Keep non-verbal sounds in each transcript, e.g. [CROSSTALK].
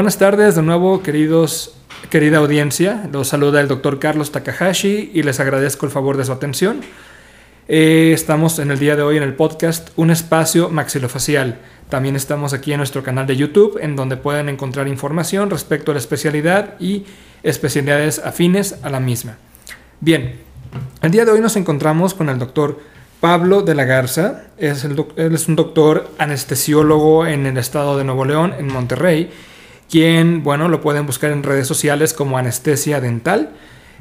Buenas tardes de nuevo, queridos, querida audiencia. Los saluda el doctor Carlos Takahashi y les agradezco el favor de su atención. Eh, estamos en el día de hoy en el podcast Un espacio maxilofacial. También estamos aquí en nuestro canal de YouTube, en donde pueden encontrar información respecto a la especialidad y especialidades afines a la misma. Bien, el día de hoy nos encontramos con el doctor Pablo de la Garza. Él es un doctor anestesiólogo en el estado de Nuevo León, en Monterrey, quien, bueno, lo pueden buscar en redes sociales como anestesia dental.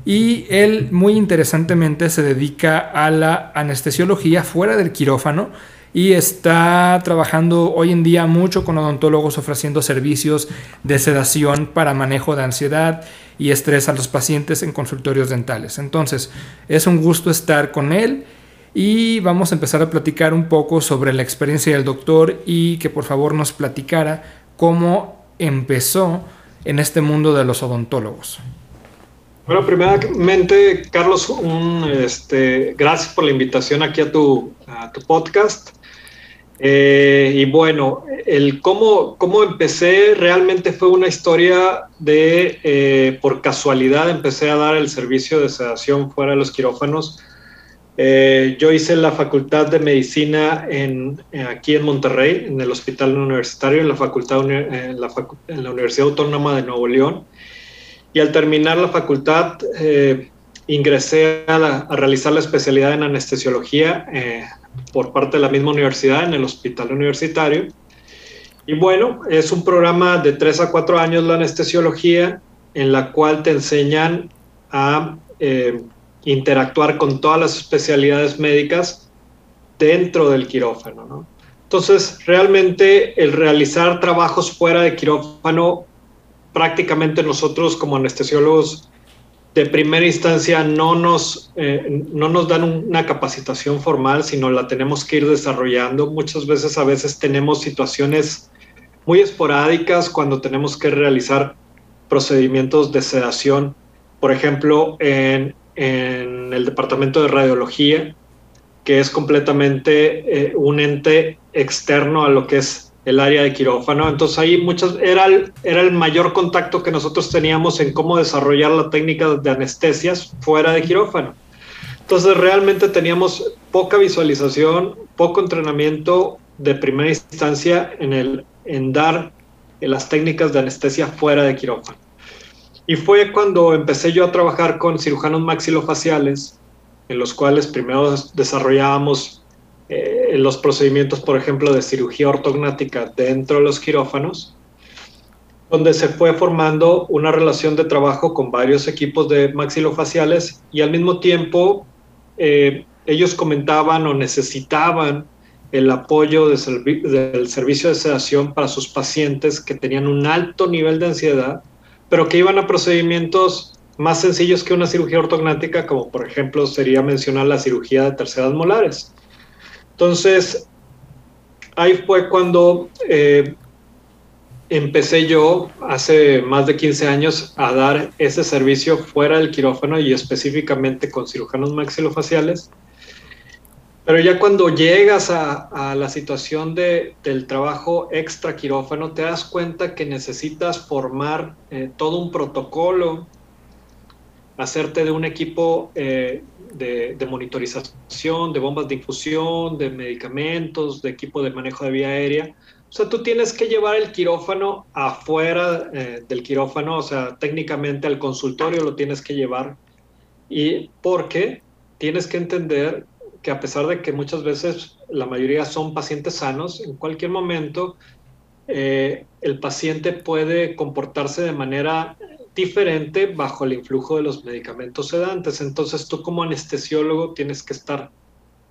Y él, muy interesantemente, se dedica a la anestesiología fuera del quirófano y está trabajando hoy en día mucho con odontólogos ofreciendo servicios de sedación para manejo de ansiedad y estrés a los pacientes en consultorios dentales. Entonces, es un gusto estar con él y vamos a empezar a platicar un poco sobre la experiencia del doctor y que por favor nos platicara cómo empezó en este mundo de los odontólogos. Bueno, primeramente, Carlos, este, gracias por la invitación aquí a tu, a tu podcast. Eh, y bueno, el cómo, cómo empecé realmente fue una historia de, eh, por casualidad, empecé a dar el servicio de sedación fuera de los quirófanos. Eh, yo hice la facultad de medicina en, aquí en Monterrey, en el Hospital Universitario, en la, facultad, en la, en la Universidad Autónoma de Nuevo León. Y al terminar la facultad, ingresé a, a, realizar la especialidad en anestesiología por parte de la misma universidad en el hospital universitario. Y bueno, es un programa de 3 a 4 años la anestesiología, en la cual te enseñan a eh, interactuar con todas las especialidades médicas dentro del quirófano. Entonces, realmente el realizar trabajos fuera de quirófano, prácticamente nosotros como anestesiólogos de primera instancia no nos, eh, no nos dan una capacitación formal, sino la tenemos que ir desarrollando. Muchas veces, a veces tenemos situaciones muy esporádicas cuando tenemos que realizar procedimientos de sedación. Por ejemplo, en, en el departamento de radiología, que es completamente eh, un ente externo a lo que es el área de quirófano. Entonces ahí muchas, era el, era el mayor contacto que nosotros teníamos en cómo desarrollar la técnica de anestesias fuera de quirófano. Entonces realmente teníamos poca visualización, poco entrenamiento de primera instancia en, el, en dar las técnicas de anestesia fuera de quirófano. Y fue cuando empecé yo a trabajar con cirujanos maxilofaciales, en los cuales primero desarrollábamos eh, los procedimientos, por ejemplo, de cirugía ortognática dentro de los quirófanos, donde se fue formando una relación de trabajo con varios equipos de maxilofaciales y al mismo tiempo eh, ellos comentaban o necesitaban el apoyo del servicio de sedación para sus pacientes que tenían un alto nivel de ansiedad, pero que iban a procedimientos más sencillos que una cirugía ortognática, como por ejemplo sería mencionar la cirugía de terceras molares. Entonces, ahí fue cuando eh, empecé yo, hace más de 15 años, a dar ese servicio fuera del quirófano y específicamente con cirujanos maxilofaciales. Pero ya cuando llegas a, la situación de, del trabajo extra quirófano, te das cuenta que necesitas formar eh, todo un protocolo, hacerte de un equipo eh, de, monitorización, de bombas de infusión, de medicamentos, de equipo de manejo de vía aérea. O sea, tú tienes que llevar el quirófano afuera eh, del quirófano, o sea, técnicamente al consultorio lo tienes que llevar. Y porque tienes que entender que a pesar de que muchas veces la mayoría son pacientes sanos, en cualquier momento eh, el paciente puede comportarse de manera diferente bajo el influjo de los medicamentos sedantes. Entonces tú como anestesiólogo tienes que estar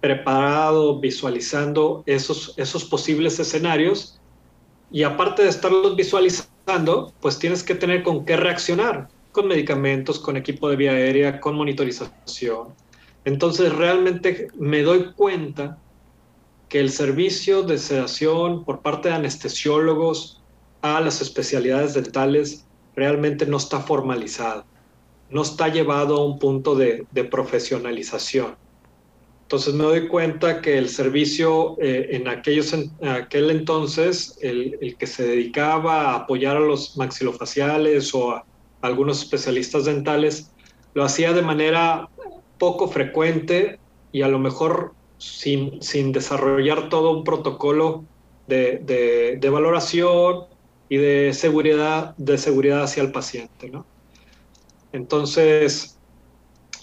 preparado, visualizando esos, esos posibles escenarios y aparte de estarlos visualizando, pues tienes que tener con qué reaccionar, con medicamentos, con equipo de vía aérea, con monitorización. Entonces realmente me doy cuenta que el servicio de sedación por parte de anestesiólogos a las especialidades dentales realmente no está formalizado, no está llevado a un punto de, profesionalización. Entonces me doy cuenta que el servicio eh, en, aquellos, aquel entonces, el, el, que se dedicaba a apoyar a los maxilofaciales o a algunos especialistas dentales, lo hacía de manera poco frecuente y a lo mejor sin, sin desarrollar todo un protocolo de, de, valoración y de seguridad, de seguridad hacia el paciente. ¿no? Entonces,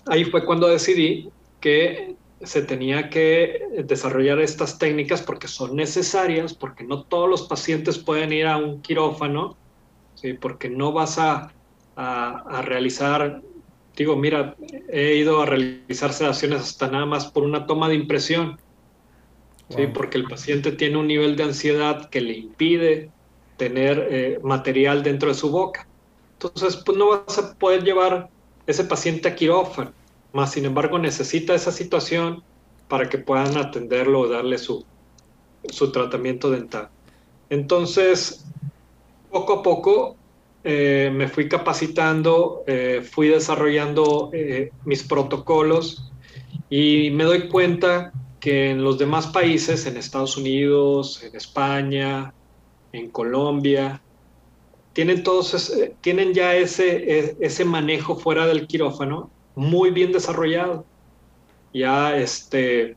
ahí fue cuando decidí que se tenía que desarrollar estas técnicas porque son necesarias, porque no todos los pacientes pueden ir a un quirófano, ¿sí? porque no vas a, a, realizar, digo, mira, he ido a realizar sedaciones hasta nada más por una toma de impresión, wow. ¿sí? porque el paciente tiene un nivel de ansiedad que le impide tener eh, material dentro de su boca. Entonces, pues no vas a poder llevar ese paciente a quirófano más sin embargo necesita esa situación para que puedan atenderlo o darle su, su tratamiento dental. Entonces, poco a poco eh, me fui capacitando, eh, fui desarrollando eh, mis protocolos y me doy cuenta que en los demás países, en Estados Unidos, en España, en Colombia, tienen, todos, tienen ya ese, ese manejo fuera del quirófano muy bien desarrollado. Ya, este,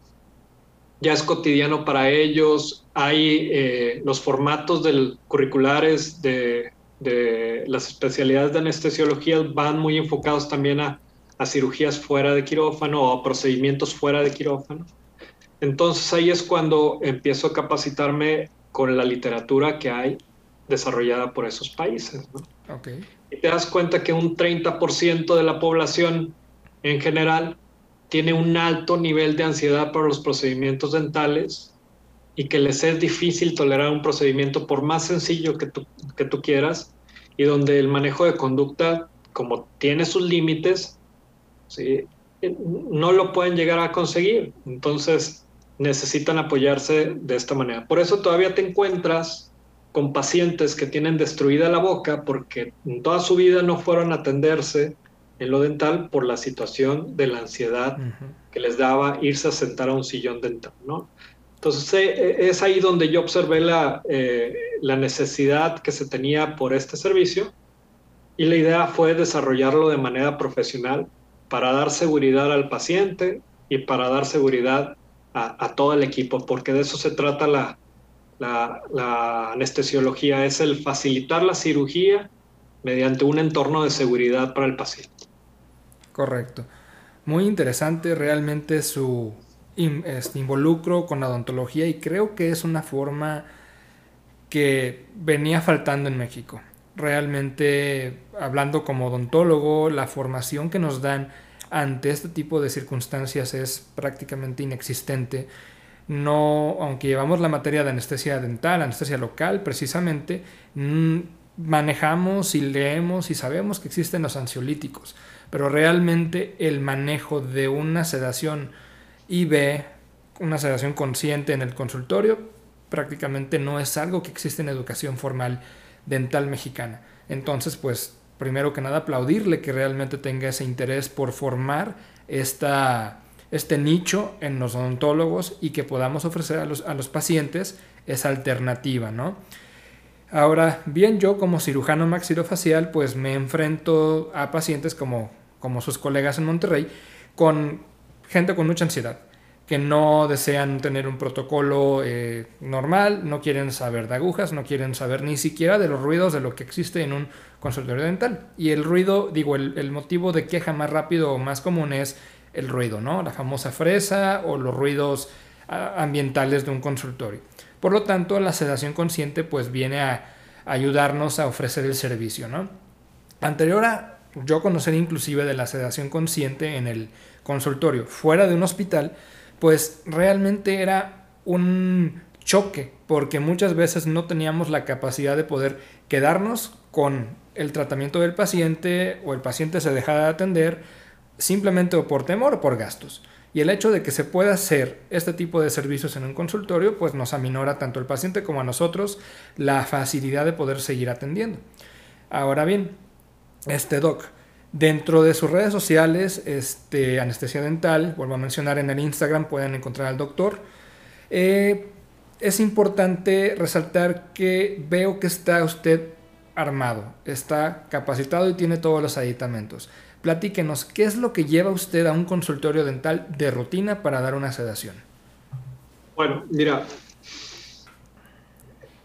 ya es cotidiano para ellos. Hay los formatos del, curriculares de, de, las especialidades de anestesiología van muy enfocados también a, a, cirugías fuera de quirófano o a procedimientos fuera de quirófano. Entonces ahí es cuando empiezo a capacitarme con la literatura que hay desarrollada por esos países. ¿no? Okay. Y te das cuenta que un 30% de la población en general tiene un alto nivel de ansiedad por los procedimientos dentales y que les es difícil tolerar un procedimiento por más sencillo que tú, que tú quieras y donde el manejo de conducta, como tiene sus límites, ¿sí? no lo pueden llegar a conseguir. Entonces necesitan apoyarse de esta manera. Por eso todavía te encuentras con pacientes que tienen destruida la boca porque en toda su vida no fueron a atenderse en lo dental por la situación de la ansiedad uh -huh. que les daba irse a sentar a un sillón dental, ¿no? Entonces eh, es ahí donde yo observé la, eh, la necesidad que se tenía por este servicio y la idea fue desarrollarlo de manera profesional para dar seguridad al paciente y para dar seguridad a, todo el equipo, porque de eso se trata la, la anestesiología, es el facilitar la cirugía mediante un entorno de seguridad para el paciente. Correcto. Muy interesante realmente su este, involucro con la odontología y creo que es una forma que venía faltando en México. Realmente, hablando como odontólogo, la formación que nos dan ante este tipo de circunstancias es prácticamente inexistente. No, aunque llevamos la materia de anestesia dental, anestesia local, precisamente, mmm, manejamos y leemos y sabemos que existen los ansiolíticos, pero realmente el manejo de una sedación IB, una sedación consciente en el consultorio, prácticamente no es algo que existe en educación formal dental mexicana. Entonces, pues, primero que nada, aplaudirle que realmente tenga ese interés por formar esta, este nicho en los odontólogos y que podamos ofrecer a los, a los pacientes esa alternativa, ¿no? Ahora, bien, yo como cirujano maxilofacial, pues me enfrento a pacientes como, como sus colegas en Monterrey, con gente con mucha ansiedad, que no desean tener un protocolo eh, normal, no quieren saber de agujas, no quieren saber ni siquiera de los ruidos de lo que existe en un consultorio dental. Y el ruido, digo, el, motivo de queja más rápido o más común es el ruido, ¿no? La famosa fresa o los ruidos ambientales de un consultorio. Por lo tanto, la sedación consciente pues viene a ayudarnos a ofrecer el servicio, ¿no? Anterior a yo conocer inclusive de la sedación consciente en el consultorio fuera de un hospital, pues realmente era un choque, porque muchas veces no teníamos la capacidad de poder quedarnos con el tratamiento del paciente o el paciente se dejaba de atender simplemente o por temor o por gastos. Y el hecho de que se pueda hacer este tipo de servicios en un consultorio, pues nos aminora tanto al paciente como a nosotros la facilidad de poder seguir atendiendo. Ahora bien, este doc, Dentro de sus redes sociales, este, Anestesia Dental, vuelvo a mencionar en el Instagram, pueden encontrar al doctor. Eh, es importante resaltar que veo que está usted armado, está capacitado y tiene todos los aditamentos. Platíquenos, ¿qué es lo que lleva usted a un consultorio dental de rutina para dar una sedación? Bueno, mira,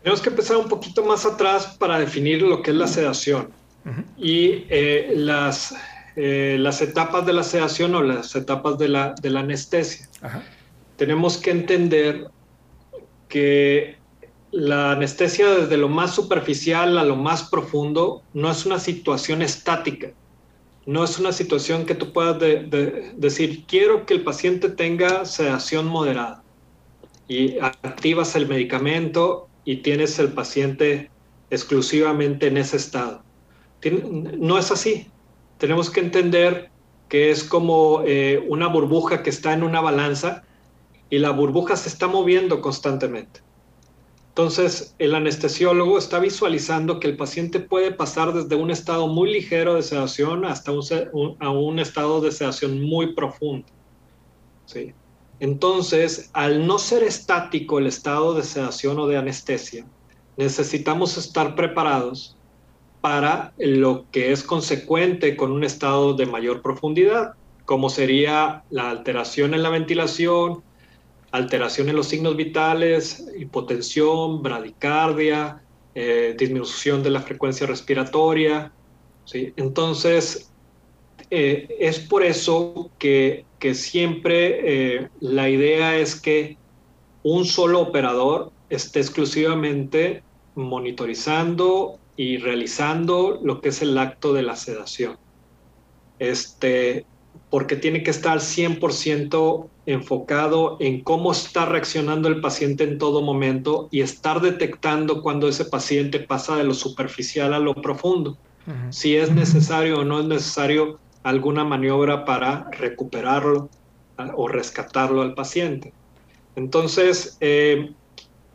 tenemos que empezar un poquito más atrás para definir lo que es la sedación y eh, las, eh, las etapas de la sedación o las etapas de la, de la anestesia. Tenemos que entender que la anestesia desde lo más superficial a lo más profundo no es una situación estática, no es una situación que tú puedas decir, quiero que el paciente tenga sedación moderada y activas el medicamento y tienes el paciente exclusivamente en ese estado. No es así. Tenemos que entender que es como eh, una burbuja que está en una balanza y la burbuja se está moviendo constantemente. Entonces, el anestesiólogo está visualizando que el paciente puede pasar desde un estado muy ligero de sedación hasta un, estado de sedación muy profundo. Entonces, al no ser estático el estado de sedación o de anestesia, necesitamos estar preparados para lo que es consecuente con un estado de mayor profundidad, como sería la alteración en la ventilación, alteración en los signos vitales, hipotensión, bradicardia, eh, disminución de la frecuencia respiratoria. ¿sí? Entonces, eh, es por eso que, siempre eh, la idea es que un solo operador esté exclusivamente monitorizando y realizando lo que es el acto de la sedación. Este, porque tiene que estar 100% enfocado en cómo está reaccionando el paciente en todo momento y estar detectando cuando ese paciente pasa de lo superficial a lo profundo. Si es necesario o no es necesario alguna maniobra para recuperarlo o rescatarlo al paciente. Entonces, eh,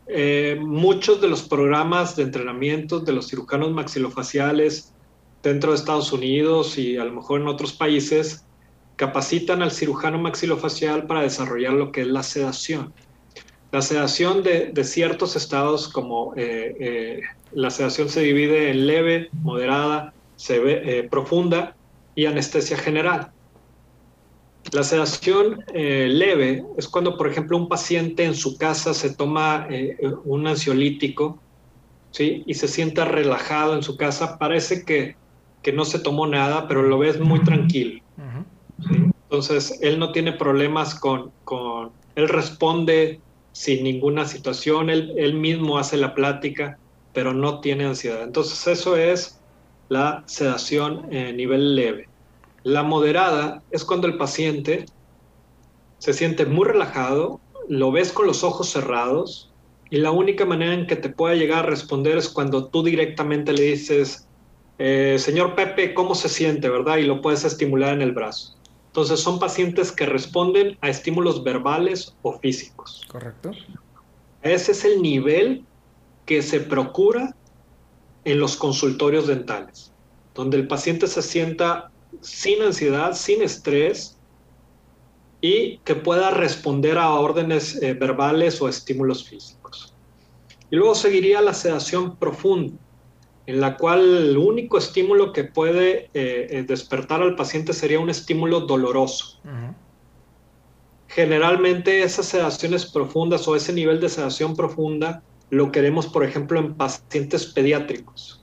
eh, muchos de los programas de entrenamiento de los cirujanos maxilofaciales dentro de Estados Unidos y a lo mejor en otros países capacitan al cirujano maxilofacial para desarrollar lo que es la sedación. La sedación de, ciertos estados como eh, eh, la sedación se divide en leve, moderada, eh, profunda y anestesia general. La sedación leve es cuando, por ejemplo, un paciente en su casa se toma un ansiolítico ¿sí? y se sienta relajado en su casa. Parece que, que no se tomó nada, pero lo ves muy tranquilo. Entonces, él no tiene problemas con, con, él responde sin ninguna situación, él, él mismo hace la plática, pero no tiene ansiedad. Entonces, eso es la sedación nivel leve. La moderada es cuando el paciente se siente muy relajado, lo ves con los ojos cerrados y la única manera en que te pueda llegar a responder es cuando tú directamente le dices, eh, señor Pepe, ¿cómo se siente, verdad? Y lo puedes estimular en el brazo. Entonces son pacientes que responden a estímulos verbales o físicos. Correcto. Ese es el nivel que se procura en los consultorios dentales, donde el paciente se sienta sin ansiedad, sin estrés y que pueda responder a órdenes eh, verbales o estímulos físicos. Y luego seguiría la sedación profunda en la cual el único estímulo que puede eh, eh, despertar al paciente sería un estímulo doloroso. Generalmente esas sedaciones profundas o ese nivel de sedación profunda lo queremos, por ejemplo, en pacientes pediátricos,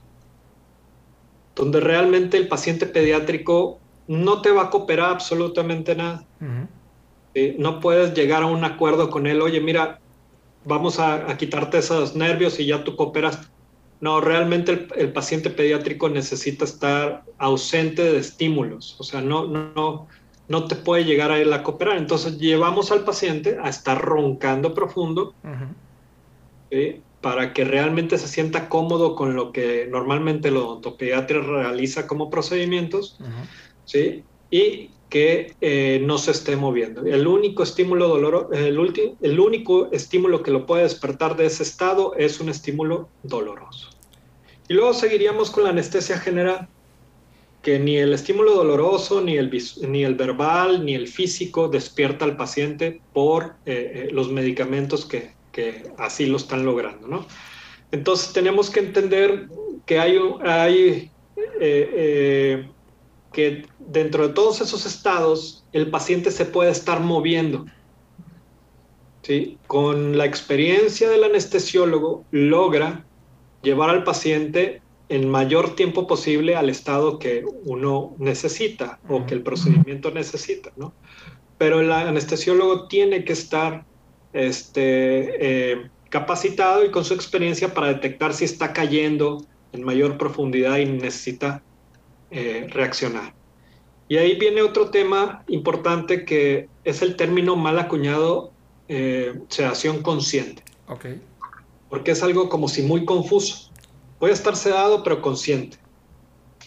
donde realmente el paciente pediátrico no te va a cooperar absolutamente nada. no puedes llegar a un acuerdo con él, oye, mira, vamos a, a quitarte esos nervios y ya tú cooperas no, realmente el, paciente pediátrico necesita estar ausente de estímulos, o sea, no, no, no te puede llegar a él a cooperar. Entonces llevamos al paciente a estar roncando profundo para que realmente se sienta cómodo con lo que normalmente el odontopediatra realiza como procedimientos, ¿sí? y que eh, no se esté moviendo. El único estímulo doloroso, el, el único estímulo que lo puede despertar de ese estado es un estímulo doloroso. Y luego seguiríamos con la anestesia general, que ni el estímulo doloroso, ni el, ni el verbal, ni el físico despierta al paciente por eh, eh, los medicamentos que, que, así lo están logrando, ¿no? Entonces tenemos que entender que hay, hay eh, que dentro de todos esos estados el paciente se puede estar moviendo. ¿sí? Con la experiencia del anestesiólogo logra llevar al paciente en mayor tiempo posible al estado que uno necesita o que el procedimiento necesita, ¿no? Pero el anestesiólogo tiene que estar este, eh, capacitado y con su experiencia para detectar si está cayendo en mayor profundidad y necesita eh, reaccionar. Y ahí viene otro tema importante que es el término mal acuñado eh, sedación consciente. Okay. Porque es algo como si muy confuso. Puede estar sedado pero consciente.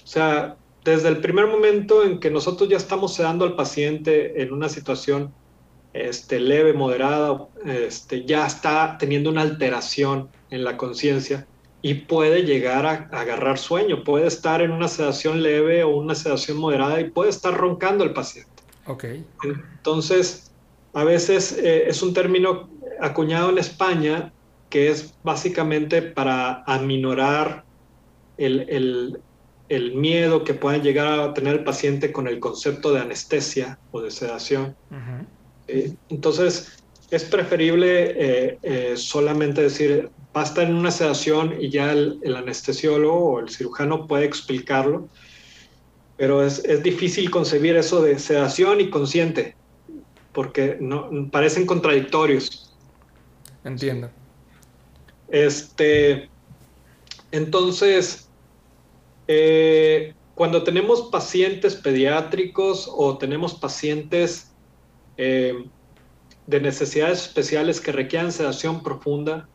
O sea, desde el primer momento en que nosotros ya estamos sedando al paciente en una situación este, leve, moderada, este, ya está teniendo una alteración en la conciencia y puede llegar a, agarrar sueño, puede estar en una sedación leve o una sedación moderada y puede estar roncando el paciente. Ok. Entonces, a veces eh, es un término acuñado en España que es básicamente para aminorar el, miedo que pueda llegar a tener el paciente con el concepto de anestesia o de sedación. Eh, entonces, es preferible eh, eh, solamente decir, basta en una sedación y ya el, anestesiólogo o el cirujano puede explicarlo, pero es, difícil concebir eso de sedación y consciente, porque no, parecen contradictorios. Entiendo. Este, entonces, eh, cuando tenemos pacientes pediátricos o tenemos pacientes de necesidades especiales que requieran sedación profunda,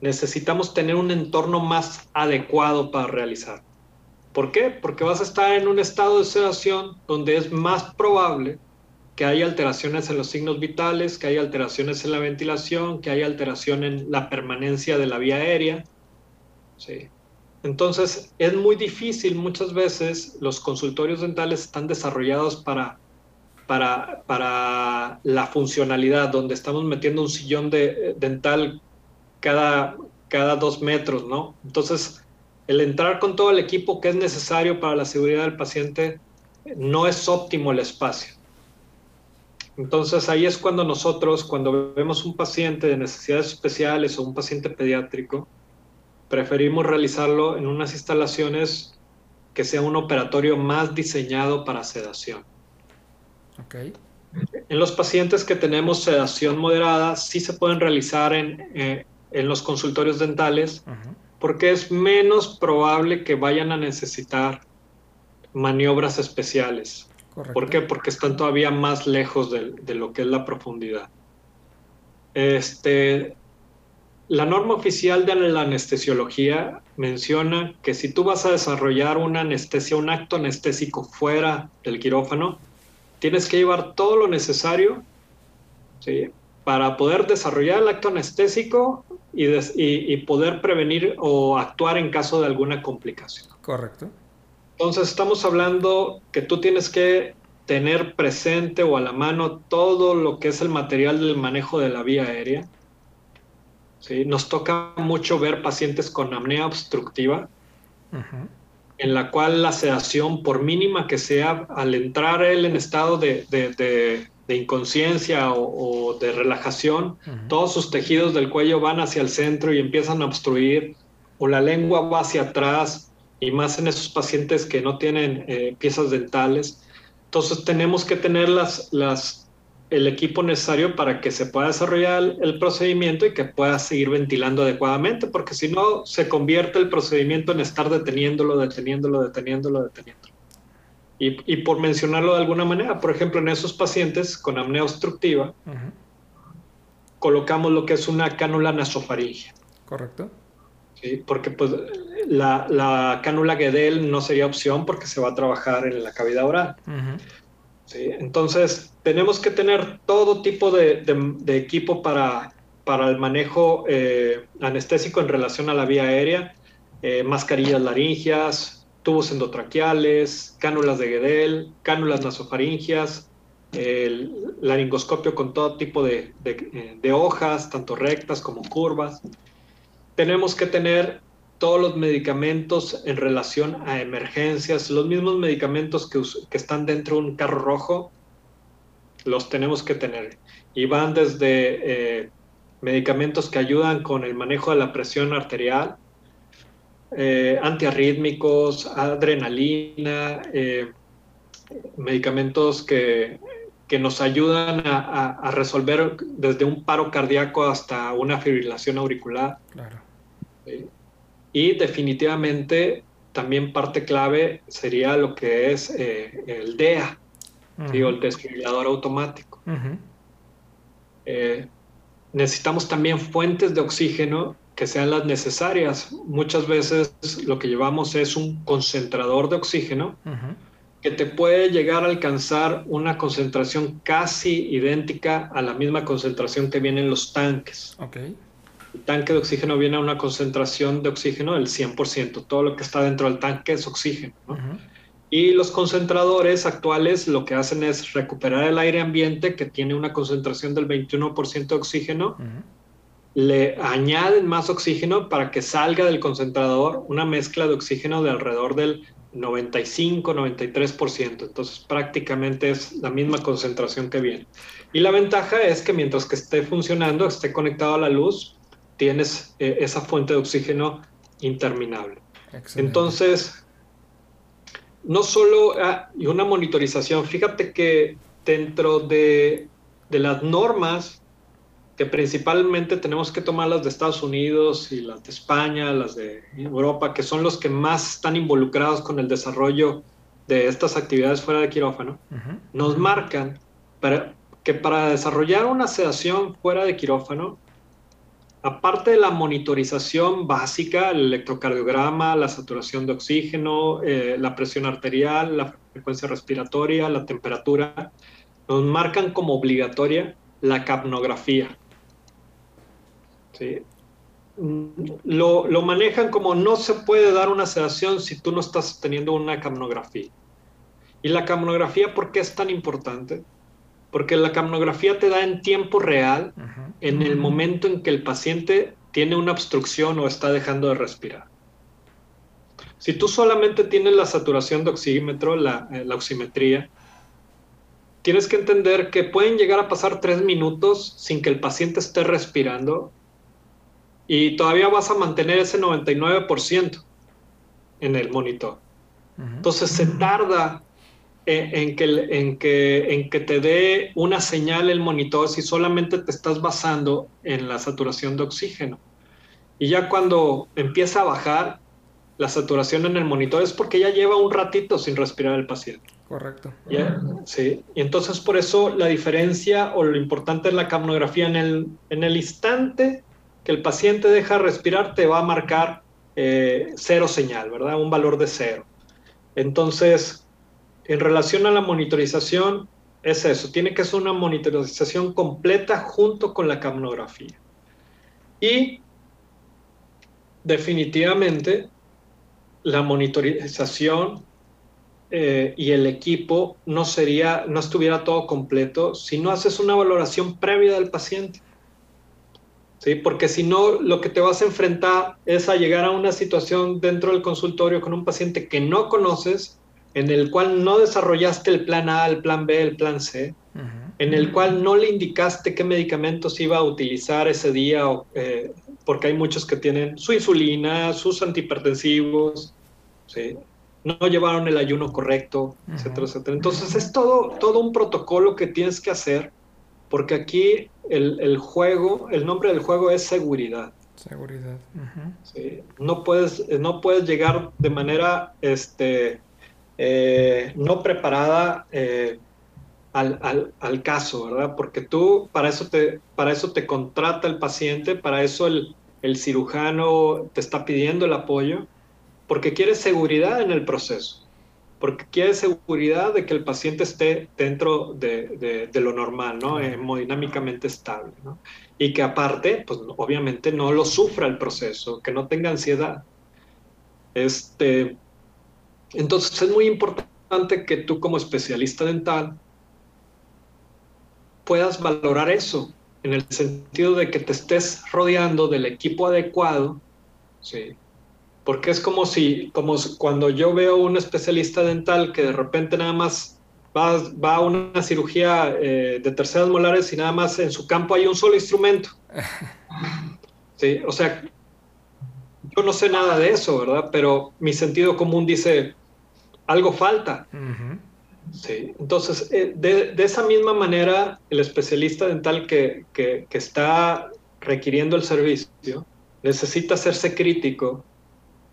necesitamos tener un entorno más adecuado para realizar. ¿Por qué? Porque vas a estar en un estado de sedación donde es más probable que haya alteraciones en los signos vitales, que haya alteraciones en la ventilación, que haya alteración en la permanencia de la vía aérea. ¿sí? Entonces, es muy difícil, muchas veces los consultorios dentales están desarrollados para para, para la funcionalidad, donde estamos metiendo un sillón de, dental cada, cada dos metros, ¿no? Entonces, el entrar con todo el equipo que es necesario para la seguridad del paciente no es óptimo el espacio. Entonces ahí es cuando nosotros, cuando vemos un paciente de necesidades especiales o un paciente pediátrico, preferimos realizarlo en unas instalaciones que sea un operatorio más diseñado para sedación. Okay. En los pacientes que tenemos sedación moderada, sí se pueden realizar en, eh, en los consultorios dentales, porque es menos probable que vayan a necesitar maniobras especiales. ¿Por qué? Porque están todavía más lejos de, de, lo que es la profundidad. Este, la norma oficial de la anestesiología menciona que si tú vas a desarrollar una anestesia, un acto anestésico fuera del quirófano, tienes que llevar todo lo necesario para poder desarrollar el acto anestésico y, poder prevenir o actuar en caso de alguna complicación. Correcto. Entonces estamos hablando que tú tienes que tener presente o a la mano todo lo que es el material del manejo de la vía aérea. ¿sí? Nos toca mucho ver pacientes con apnea obstructiva en la cual la sedación, por mínima que sea, al entrar él en estado de, inconsciencia o, de relajación, todos sus tejidos del cuello van hacia el centro y empiezan a obstruir, o la lengua va hacia atrás, y más en esos pacientes que no tienen eh, piezas dentales. Entonces tenemos que tener las, las el equipo necesario para que se pueda desarrollar el, procedimiento y que pueda seguir ventilando adecuadamente, porque si no, se convierte el procedimiento en estar deteniéndolo, deteniéndolo, deteniéndolo, deteniéndolo. Y, y por mencionarlo de alguna manera, por ejemplo, en esos pacientes con apnea obstructiva, colocamos lo que es una cánula nasofaringe. Correcto. Sí, porque pues la, la cánula Guedel no sería opción porque se va a trabajar en la cavidad oral. ¿Sí? Entonces, tenemos que tener todo tipo de, equipo para, para, el manejo eh, anestésico en relación a la vía aérea, eh, mascarillas laringias, tubos endotraqueales, cánulas de Guedel, cánulas nasofaringias, el laringoscopio con todo tipo de, de, hojas, tanto rectas como curvas. Tenemos que tener todos los medicamentos en relación a emergencias, los mismos medicamentos que, que, están dentro de un carro rojo, los tenemos que tener. Y van desde eh, medicamentos que ayudan con el manejo de la presión arterial, eh, antiarrítmicos, adrenalina, eh, medicamentos que, que, nos ayudan a, resolver desde un paro cardíaco hasta una fibrilación auricular. Claro. Y definitivamente también parte clave sería lo que es eh, el DEA, el desfibrilador automático. necesitamos también fuentes de oxígeno que sean las necesarias. Muchas veces lo que llevamos es un concentrador de oxígeno que te puede llegar a alcanzar una concentración casi idéntica a la misma concentración que viene en los tanques. Okay. El tanque de oxígeno viene a una concentración de oxígeno del 100%. Todo lo que está dentro del tanque es oxígeno. Y los concentradores actuales lo que hacen es recuperar el aire ambiente que tiene una concentración del 21% de oxígeno le añaden más oxígeno para que salga del concentrador una mezcla de oxígeno de alrededor del 95-93%. Entonces prácticamente es la misma concentración que viene. Y la ventaja es que mientras que esté funcionando, esté conectado a la luz, tienes eh, esa fuente de oxígeno interminable. Entonces, no solo ah, y una monitorización, fíjate que dentro de, de las normas que principalmente tenemos que tomar las de Estados Unidos y las de España, las de Europa, que son los que más están involucrados con el desarrollo de estas actividades fuera de quirófano, nos marcan para, que para desarrollar una sedación fuera de quirófano, aparte de la monitorización básica, el electrocardiograma, la saturación de oxígeno, eh, la presión arterial, la frecuencia respiratoria, la temperatura, nos marcan como obligatoria la capnografía. Lo, lo, manejan como no se puede dar una sedación si tú no estás teniendo una camnografía. ¿Y la camnografía por qué es tan importante? Porque la camnografía te da en tiempo real, en el momento en que el paciente tiene una obstrucción o está dejando de respirar. Si tú solamente tienes la saturación de oxímetro, la, eh, la oximetría, tienes que entender que pueden llegar a pasar tres minutos sin que el paciente esté respirando y todavía vas a mantener ese 99% en el monitor. Entonces se tarda en, que, en, que, en que te dé una señal el monitor si solamente te estás basando en la saturación de oxígeno. Y ya cuando empieza a bajar la saturación en el monitor es porque ya lleva un ratito sin respirar el paciente. Correcto. Sí, y entonces por eso la diferencia o lo importante es la capnografía en el, en el instante que el paciente deja respirar, te va a marcar eh, cero señal, ¿verdad? Un valor de cero. Entonces, en relación a la monitorización, es eso, tiene que ser una monitorización completa junto con la capnografía. Y definitivamente la monitorización eh, y el equipo no sería, no estuviera todo completo si no haces una valoración previa del paciente. ¿sí? Porque si no, lo que te vas a enfrentar es a llegar a una situación dentro del consultorio con un paciente que no conoces, en el cual no desarrollaste el plan A, el plan B, el plan C, en el cual no le indicaste qué medicamentos iba a utilizar ese día, eh, porque hay muchos que tienen su insulina, sus antihipertensivos, no llevaron el ayuno correcto, etcétera, etcétera. Entonces es todo, todo un protocolo que tienes que hacer porque aquí el, juego, el nombre del juego es seguridad. Seguridad. No, puedes, no puedes llegar de manera este, eh, no preparada eh, al, caso, ¿verdad? Porque tú, para eso te, para eso te contrata el paciente, para eso el, el cirujano te está pidiendo el apoyo, porque quiere seguridad en el proceso porque quiere seguridad de que el paciente esté dentro de, lo normal, ¿no? hemodinámicamente estable, ¿no? Y que aparte, pues obviamente no lo sufra el proceso, que no tenga ansiedad. Este, Entonces es muy importante que tú como especialista dental puedas valorar eso, en el sentido de que te estés rodeando del equipo adecuado, ¿sí? Porque es como si, como cuando yo veo un especialista dental que de repente nada más va, va a una cirugía eh, de terceras molares y nada más en su campo hay un solo instrumento. [LAUGHS] Sí, o sea, yo no sé nada de eso, ¿verdad? Pero mi sentido común dice, algo falta. Sí, entonces, eh, de, esa misma manera, el especialista dental que, que, está requiriendo el servicio necesita hacerse crítico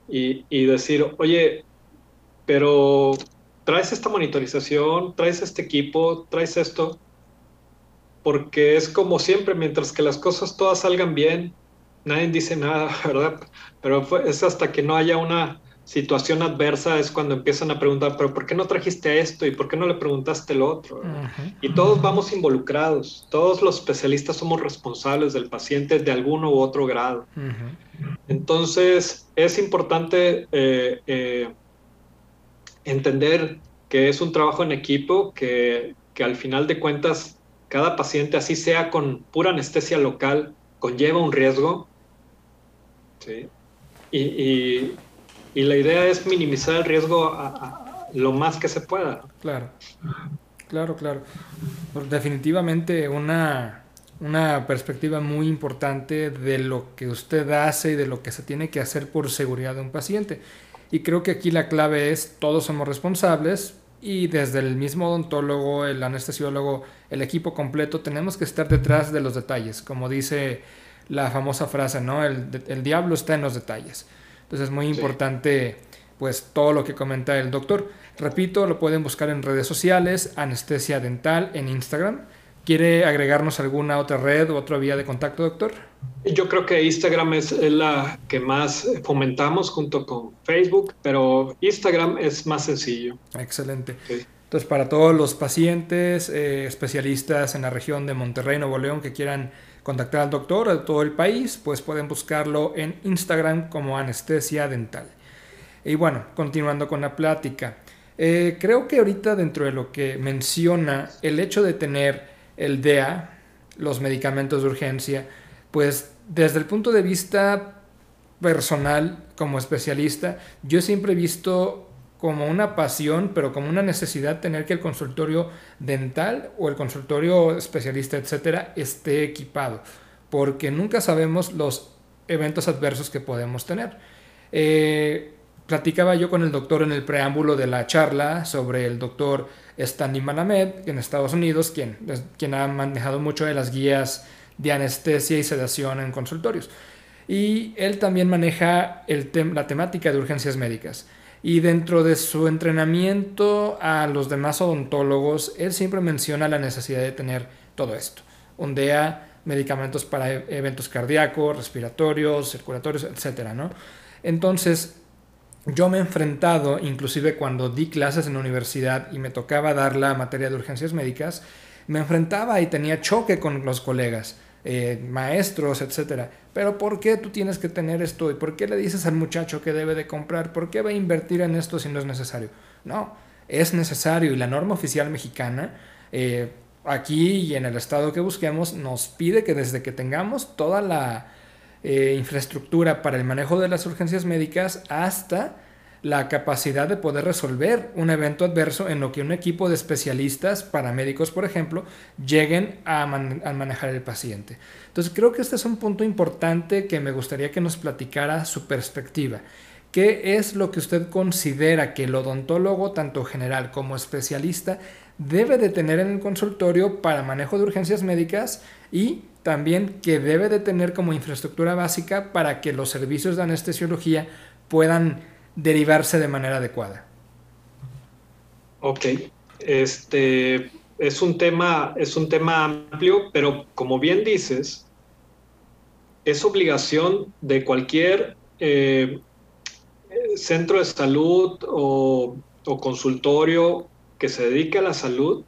y, y, decir, oye, pero traes esta monitorización, traes este equipo, traes esto, porque es como siempre, mientras que las cosas todas salgan bien, nadie dice nada, [LAUGHS] ¿verdad? Pero es hasta que no haya una situación adversa es cuando empiezan a preguntar, pero ¿por qué no trajiste esto? ¿Y por qué no le preguntaste el otro? Y todos vamos involucrados, todos los especialistas somos responsables del paciente de alguno u otro grado. Entonces, es importante eh, eh, entender que es un trabajo en equipo, que, que al final de cuentas, cada paciente, así sea con pura anestesia local, conlleva un riesgo. ¿Sí? y, y la idea es minimizar el riesgo a, lo más que se pueda. Claro, claro, claro. Definitivamente una, una perspectiva muy importante de lo que usted hace y de lo que se tiene que hacer por seguridad de un paciente. Y creo que aquí la clave es todos somos responsables y desde el mismo odontólogo, el anestesiólogo, el equipo completo, tenemos que estar detrás de los detalles, como dice la famosa frase, ¿no? El, el diablo está en los detalles. Entonces es muy importante pues todo lo que comenta el doctor. Repito, lo pueden buscar en redes sociales, anestesia dental en Instagram. ¿Quiere agregarnos alguna otra red o otra vía de contacto, doctor? Yo creo que Instagram es la que más fomentamos junto con Facebook, pero Instagram es más sencillo. Excelente. Entonces, para todos los pacientes, eh, especialistas en la región de Monterrey, Nuevo León, que quieran contactar al doctor de todo el país, pues pueden buscarlo en Instagram como anestesia dental. Y bueno, continuando con la plática. Eh, creo que ahorita dentro de lo que menciona el hecho de tener el DEA, los medicamentos de urgencia, pues desde el punto de vista personal como especialista, yo siempre he visto como una pasión, pero como una necesidad tener que el consultorio dental o el consultorio especialista, etcétera, esté equipado, porque nunca sabemos los eventos adversos que podemos tener. Eh, platicaba yo con el doctor en el preámbulo de la charla sobre el doctor Stanley Malamed en Estados Unidos, quien, quien ha manejado mucho de las guías de anestesia y sedación en consultorios. Y él también maneja la temática de urgencias médicas. Y dentro de su entrenamiento a los demás odontólogos, él siempre menciona la necesidad de tener todo esto. Un DEA, medicamentos para e-, eventos cardíacos, respiratorios, circulatorios, etc. ¿no? Entonces, yo me he enfrentado, inclusive cuando di clases en la universidad y me tocaba dar la materia de urgencias médicas, me enfrentaba y tenía choque con los colegas eh, maestros, etcétera. Pero ¿por qué tú tienes que tener esto? ¿Y por qué le dices al muchacho que debe de comprar? ¿Por qué va a invertir en esto si no es necesario? No, es necesario y la norma oficial mexicana, eh, aquí y en el estado que busquemos, nos pide que desde que tengamos toda la eh, infraestructura para el manejo de las urgencias médicas hasta la capacidad de poder resolver un evento adverso en lo que un equipo de especialistas, paramédicos por ejemplo, lleguen a, manejar el paciente. Entonces creo que este es un punto importante que me gustaría que nos platicara su perspectiva. ¿Qué es lo que usted considera que el odontólogo, tanto general como especialista, debe de tener en el consultorio para manejo de urgencias médicas y también que debe de tener como infraestructura básica para que los servicios de anestesiología puedan derivarse de manera adecuada. Ok, este es un tema, es un tema amplio, pero como bien dices, es obligación de cualquier eh, centro de salud o, o consultorio que se dedique a la salud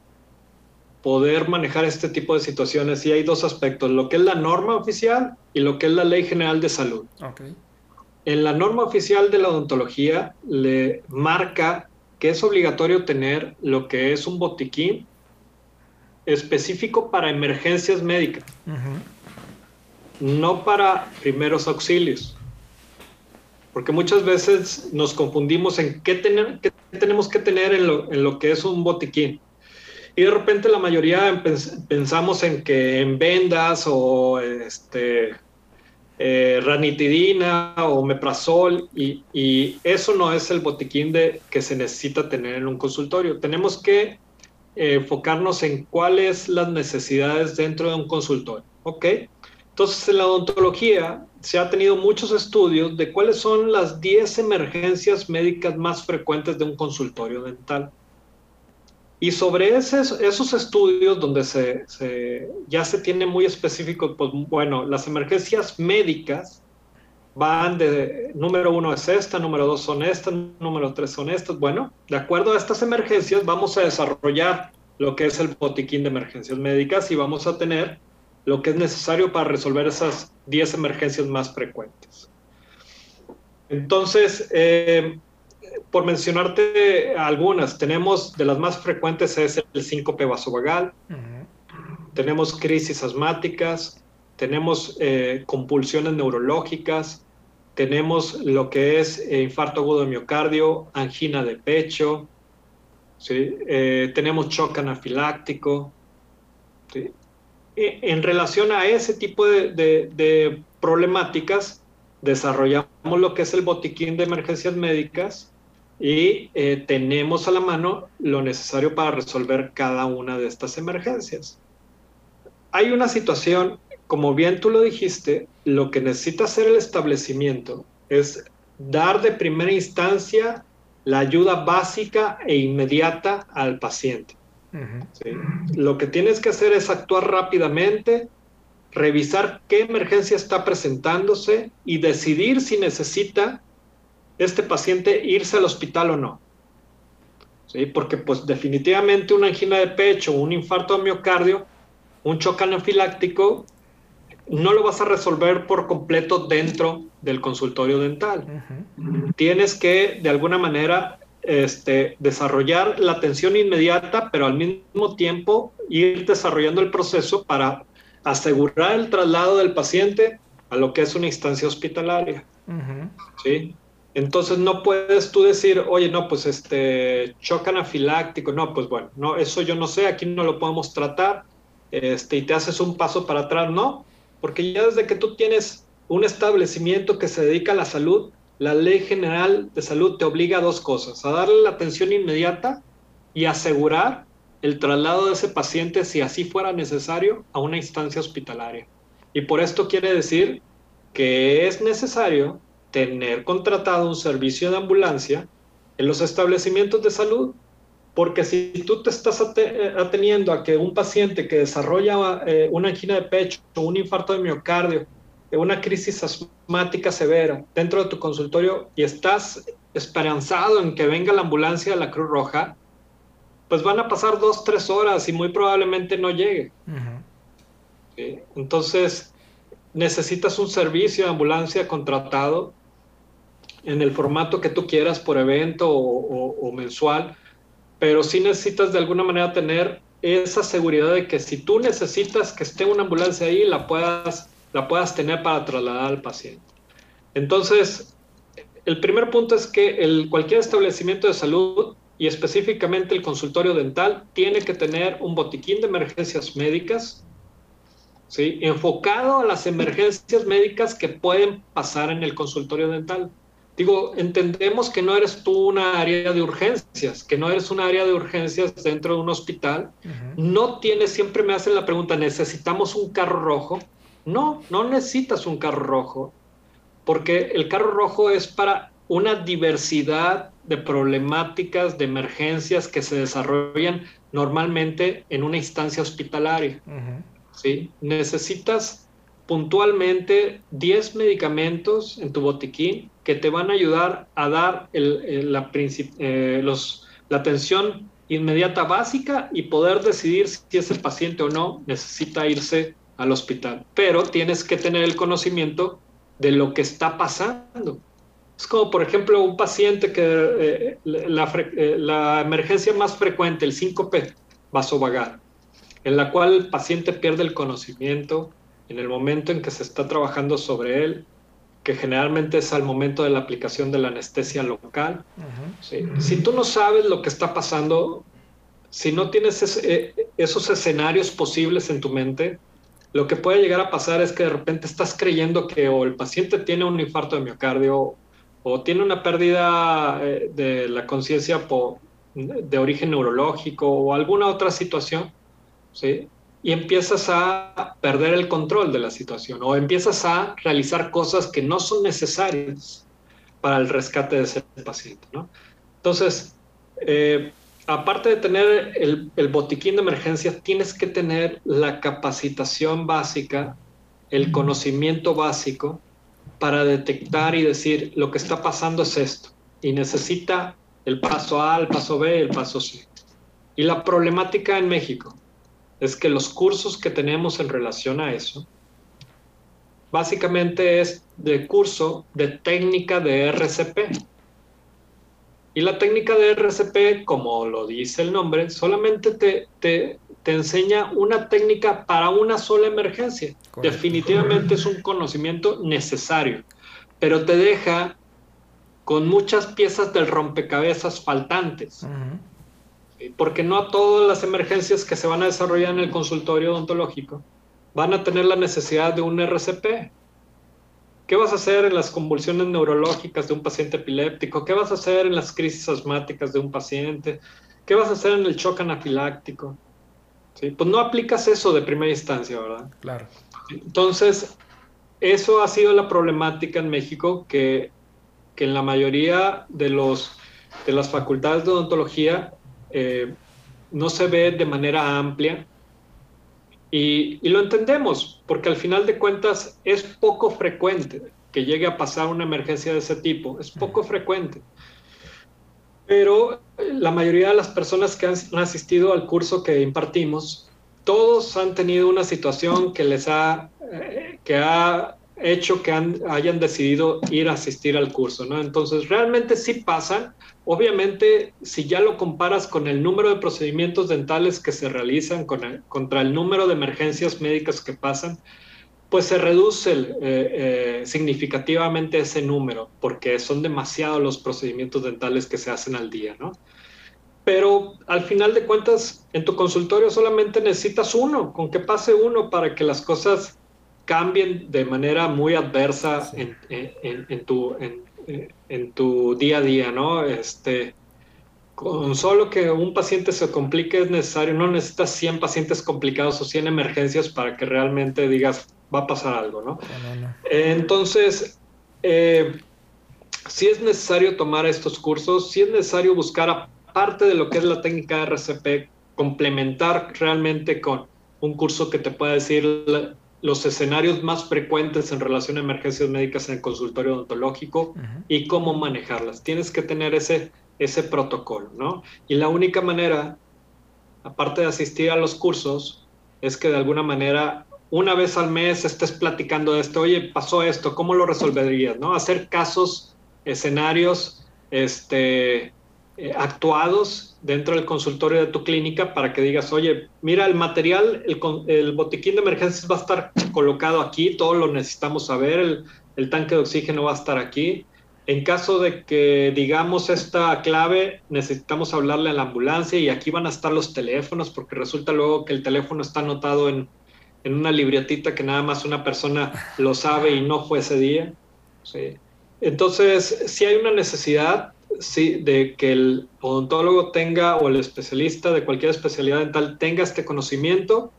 poder manejar este tipo de situaciones y hay dos aspectos, lo que es la norma oficial y lo que es la ley general de salud. Okay. En la norma oficial de la odontología le marca que es obligatorio tener lo que es un botiquín específico para emergencias médicas, no para primeros auxilios. Porque muchas veces nos confundimos en qué, tener, qué tenemos que tener en lo, en lo, que es un botiquín. Y de repente la mayoría pensamos en que en vendas o este, eh, ranitidina o meprazol y, eso no es el botiquín de, que se necesita tener en un consultorio. Tenemos que eh, enfocarnos en cuáles las necesidades dentro de un consultorio. ¿Ok? Entonces, en la odontología se ha tenido muchos estudios de cuáles son las 10 emergencias médicas más frecuentes de un consultorio dental. Y sobre esos, esos estudios donde se, ya se tiene muy específico, pues bueno, las emergencias médicas van de número uno es esta, número dos son estas, número tres son estas. Bueno, de acuerdo a estas emergencias vamos a desarrollar lo que es el botiquín de emergencias médicas y vamos a tener lo que es necesario para resolver esas 10 emergencias más frecuentes. Entonces, eh, por mencionarte algunas, tenemos de las más frecuentes es el síncope vasovagal, tenemos crisis asmáticas, tenemos eh, compulsiones neurológicas, tenemos lo que es eh, infarto agudo de miocardio, angina de pecho, ¿sí? Eh, tenemos shock anafiláctico. ¿sí? E, en relación a ese tipo de, de, de, problemáticas, desarrollamos lo que es el botiquín de emergencias médicas y eh, tenemos a la mano lo necesario para resolver cada una de estas emergencias. Hay una situación como bien tú lo dijiste, lo que necesita hacer el establecimiento es dar de primera instancia la ayuda básica e inmediata al paciente. Uh -huh. ¿sí? Lo que tienes que hacer es actuar rápidamente, revisar qué emergencia está presentándose y decidir si necesita este paciente irse al hospital o no. ¿Sí? Porque pues definitivamente una angina de pecho, un infarto de miocardio, un choque anafiláctico no lo vas a resolver por completo dentro del consultorio dental. Uh -huh. Tienes que, de alguna manera, este, desarrollar la atención inmediata, pero al mismo tiempo ir desarrollando el proceso para asegurar el traslado del paciente a lo que es una instancia hospitalaria. Uh -huh. ¿sí? Entonces no puedes tú decir, oye, no, pues este, choque anafiláctico, no, pues bueno, no, eso yo no sé, aquí no lo podemos tratar, este, y te haces un paso para atrás, no, porque ya desde que tú tienes un establecimiento que se dedica a la salud, la ley general de salud te obliga a dos cosas, a darle la atención inmediata y asegurar el traslado de ese paciente, si así fuera necesario, a una instancia hospitalaria. Y por esto quiere decir que es necesario tener contratado un servicio de ambulancia en los establecimientos de salud, porque si tú te estás ateniendo a que un paciente que desarrolla eh, una angina de pecho, un infarto de miocardio, una crisis asmática severa dentro de tu consultorio y estás esperanzado en que venga la ambulancia de la Cruz Roja, pues van a pasar dos, tres horas y muy probablemente no llegue. Uh -huh. ¿Sí? Entonces, necesitas un servicio de ambulancia contratado en el formato que tú quieras por evento o, mensual, pero sí necesitas de alguna manera tener esa seguridad de que si tú necesitas que esté una ambulancia ahí, la puedas, la puedas tener para trasladar al paciente. Entonces, el primer punto es que el, cualquier establecimiento de salud y específicamente el consultorio dental tiene que tener un botiquín de emergencias médicas, ¿sí? enfocado a las emergencias médicas que pueden pasar en el consultorio dental. Digo, entendemos que no eres tú una área de urgencias, que no eres un área de urgencias dentro de un hospital. Uh -huh. No tienes, siempre me hacen la pregunta, ¿necesitamos un carro rojo? No, no necesitas un carro rojo, porque el carro rojo es para una diversidad de problemáticas, de emergencias que se desarrollan normalmente en una instancia hospitalaria. Uh -huh. ¿sí? Necesitas puntualmente 10 medicamentos en tu botiquín que te van a ayudar a dar eh, la atención inmediata básica y poder decidir si ese paciente o no necesita irse al hospital. Pero tienes que tener el conocimiento de lo que está pasando. Es como, por ejemplo, un paciente que eh, la, eh, la, emergencia más frecuente, el síncope vasovagal, en la cual el paciente pierde el conocimiento en el momento en que se está trabajando sobre él, que generalmente es al momento de la aplicación de la anestesia local. Si tú no sabes lo que está pasando, si no tienes eh, esos escenarios posibles en tu mente, lo que puede llegar a pasar es que de repente estás creyendo que o el paciente tiene un infarto de miocardio o tiene una pérdida eh, de la conciencia de origen neurológico o alguna otra situación, ¿sí? Y empiezas a perder el control de la situación o empiezas a realizar cosas que no son necesarias para el rescate de ese paciente, ¿no? Entonces, eh, aparte de tener el, el, botiquín de emergencia, tienes que tener la capacitación básica, el conocimiento básico para detectar y decir lo que está pasando es esto y necesita el paso A, el paso B, el paso C. Y la problemática en México es que los cursos que tenemos en relación a eso, básicamente es de curso de técnica de RCP. Y la técnica de RCP, como lo dice el nombre, solamente te, te, te enseña una técnica para una sola emergencia. Definitivamente es un conocimiento necesario, pero te deja con muchas piezas del rompecabezas faltantes. Porque no a todas las emergencias que se van a desarrollar en el consultorio odontológico van a tener la necesidad de un RCP. ¿Qué vas a hacer en las convulsiones neurológicas de un paciente epiléptico? ¿Qué vas a hacer en las crisis asmáticas de un paciente? ¿Qué vas a hacer en el shock anafiláctico? ¿sí? Pues no aplicas eso de primera instancia, ¿verdad? Claro. Entonces, eso ha sido la problemática en México, que, que en la mayoría de, los, de las facultades de odontología eh, no se ve de manera amplia. Y, y, lo entendemos, porque al final de cuentas es poco frecuente que llegue a pasar una emergencia de ese tipo, es poco frecuente. Pero la mayoría de las personas que han, asistido al curso que impartimos, todos han tenido una situación que les ha, eh, que ha hecho que hayan decidido ir a asistir al curso, ¿no? Entonces, realmente sí pasan. Obviamente, si ya lo comparas con el número de procedimientos dentales que se realizan con contra el número de emergencias médicas que pasan, pues se reduce eh, eh, significativamente ese número, porque son demasiados los procedimientos dentales que se hacen al día, ¿no? Pero al final de cuentas, en tu consultorio solamente necesitas uno, con que pase uno para que las cosas cambien de manera muy adversa en, en, tu, en, tu día a día, ¿no? Este, con solo que un paciente se complique es necesario, no necesitas 100 pacientes complicados o 100 emergencias para que realmente digas, va a pasar algo, ¿no? Entonces, eh, si es necesario tomar estos cursos, si es necesario buscar, aparte de lo que es la técnica de RCP, complementar realmente con un curso que te pueda decir los escenarios más frecuentes en relación a emergencias médicas en el consultorio odontológico y cómo manejarlas. Tienes que tener ese, ese protocolo, ¿no? Y la única manera, aparte de asistir a los cursos, es que de alguna manera una vez al mes estés platicando de esto, oye, pasó esto, ¿cómo lo resolverías? ¿no? Hacer casos, escenarios este, eh, actuados dentro del consultorio de tu clínica para que digas, oye, mira, el material, el, botiquín de emergencias va a estar colocado aquí, todo lo necesitamos saber, el, tanque de oxígeno va a estar aquí. En caso de que digamos esta clave, necesitamos hablarle a la ambulancia y aquí van a estar los teléfonos porque resulta luego que el teléfono está anotado en, en una libretita que nada más una persona lo sabe y no fue ese día. Entonces, si hay una necesidad sí, de que el odontólogo tenga o el especialista de cualquier especialidad dental tenga este conocimiento,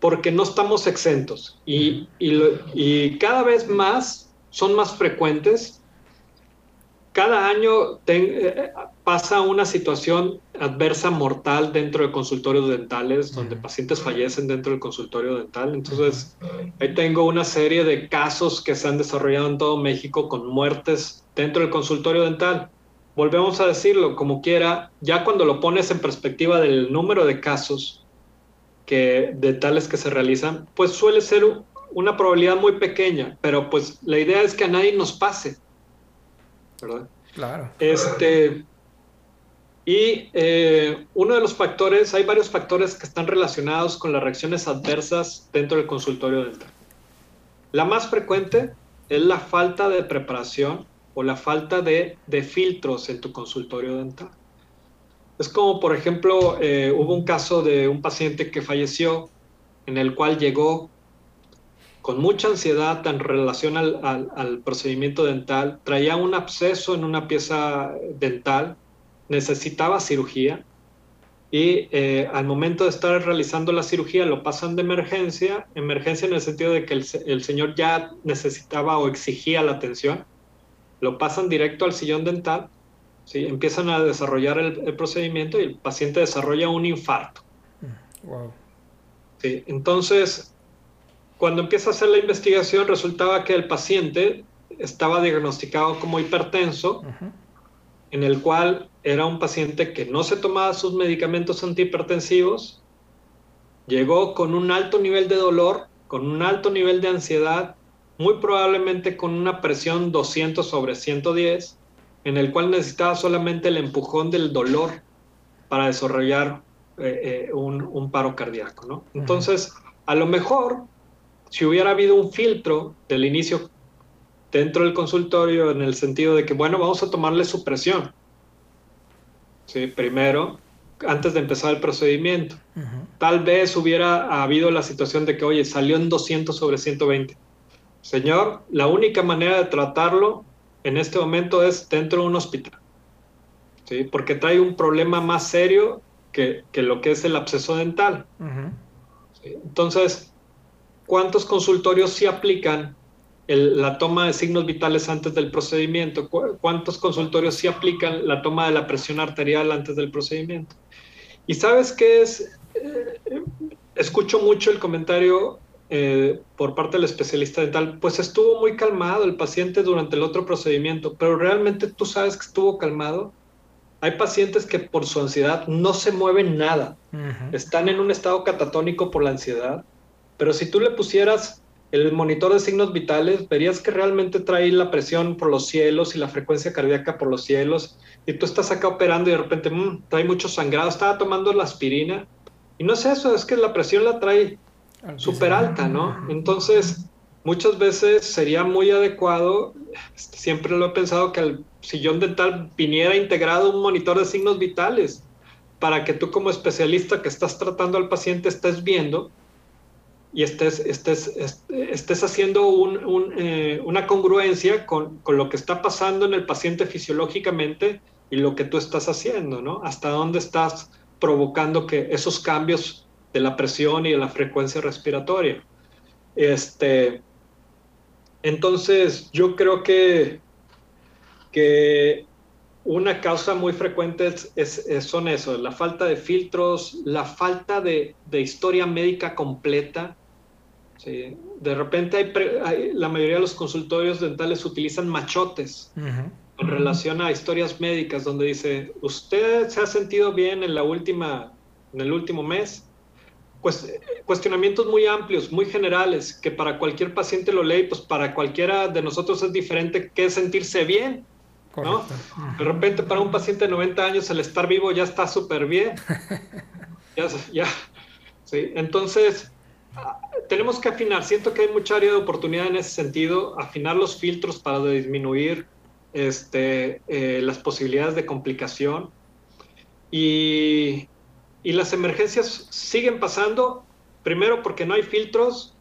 porque no estamos exentos. Y, y, y cada vez más son más frecuentes. Cada año eh, pasa una situación adversa mortal dentro de consultorios dentales, donde pacientes fallecen dentro del consultorio dental. Entonces, ahí tengo una serie de casos que se han desarrollado en todo México con muertes dentro del consultorio dental. Volvemos a decirlo, como quiera, ya cuando lo pones en perspectiva del número de casos que dentales que se realizan, pues suele ser una probabilidad muy pequeña, pero pues la idea es que a nadie nos pase ¿verdad? Claro. Este, y eh, uno de los factores, hay varios factores que están relacionados con las reacciones adversas dentro del consultorio dental. La más frecuente es la falta de preparación o la falta de, filtros en tu consultorio dental. Es como, por ejemplo, eh, hubo un caso de un paciente que falleció en el cual llegó con mucha ansiedad en relación al procedimiento dental, traía un absceso en una pieza dental necesitaba cirugía y eh, al momento de estar realizando la cirugía lo pasan de emergencia, emergencia en el sentido de que el, señor ya necesitaba o exigía la atención, lo pasan directo al sillón dental, ¿sí? empiezan a desarrollar el, procedimiento y el paciente desarrolla un infarto. Wow. Sí, entonces, cuando empieza a hacer la investigación, resultaba que el paciente estaba diagnosticado como hipertenso, en el cual era un paciente que no se tomaba sus medicamentos antihipertensivos, llegó con un alto nivel de dolor, con un alto nivel de ansiedad, muy probablemente con una presión 200 sobre 110, en el cual necesitaba solamente el empujón del dolor para desarrollar eh, eh, un, paro cardíaco. ¿no? Entonces, a lo mejor, si hubiera habido un filtro del inicio dentro del consultorio en el sentido de que, bueno, vamos a tomarle su presión. ¿sí? Primero, antes de empezar el procedimiento. Tal vez hubiera habido la situación de que, oye, salió en 200 sobre 120. Señor, la única manera de tratarlo en este momento es dentro de un hospital. ¿sí? Porque trae un problema más serio que, que lo que es el absceso dental. Entonces, ¿cuántos consultorios sí aplican la toma de signos vitales antes del procedimiento, cuántos consultorios sí aplican la toma de la presión arterial antes del procedimiento. Y sabes qué es, eh, escucho mucho el comentario eh, por parte del especialista dental, pues estuvo muy calmado el paciente durante el otro procedimiento, pero realmente tú sabes que estuvo calmado. Hay pacientes que por su ansiedad no se mueven nada, están en un estado catatónico por la ansiedad, pero si tú le pusieras el monitor de signos vitales, verías que realmente trae la presión por los cielos y la frecuencia cardíaca por los cielos, y tú estás acá operando y de repente mm, trae mucho sangrado, estaba tomando la aspirina, y no es eso, es que la presión la trae súper alta, ¿no? Entonces, muchas veces sería muy adecuado, siempre lo he pensado, que el sillón dental viniera integrado un monitor de signos vitales, para que tú como especialista que estás tratando al paciente estés viendo y estés, estés, estés haciendo eh, una congruencia con, lo que está pasando en el paciente fisiológicamente y lo que tú estás haciendo, ¿no? Hasta dónde estás provocando que esos cambios de la presión y de la frecuencia respiratoria. Este, entonces, yo creo que, que una causa muy frecuente es, son eso, la falta de filtros, la falta de, historia médica completa. De repente hay, la mayoría de los consultorios dentales utilizan machotes en relación a historias médicas donde dice, usted se ha sentido bien en la última, en el último mes. Pues cuestionamientos muy amplios, muy generales, que para cualquier paciente lo lee, pues para cualquiera de nosotros es diferente que sentirse bien. De repente para un paciente de 90 años el estar vivo ya está súper bien. [LAUGHS] ya, ¿sí? Entonces, ah, tenemos que afinar. Siento que hay mucha área de oportunidad en ese sentido, afinar los filtros para disminuir este, eh, las posibilidades de complicación. Y, y las emergencias siguen pasando, primero porque no hay filtros.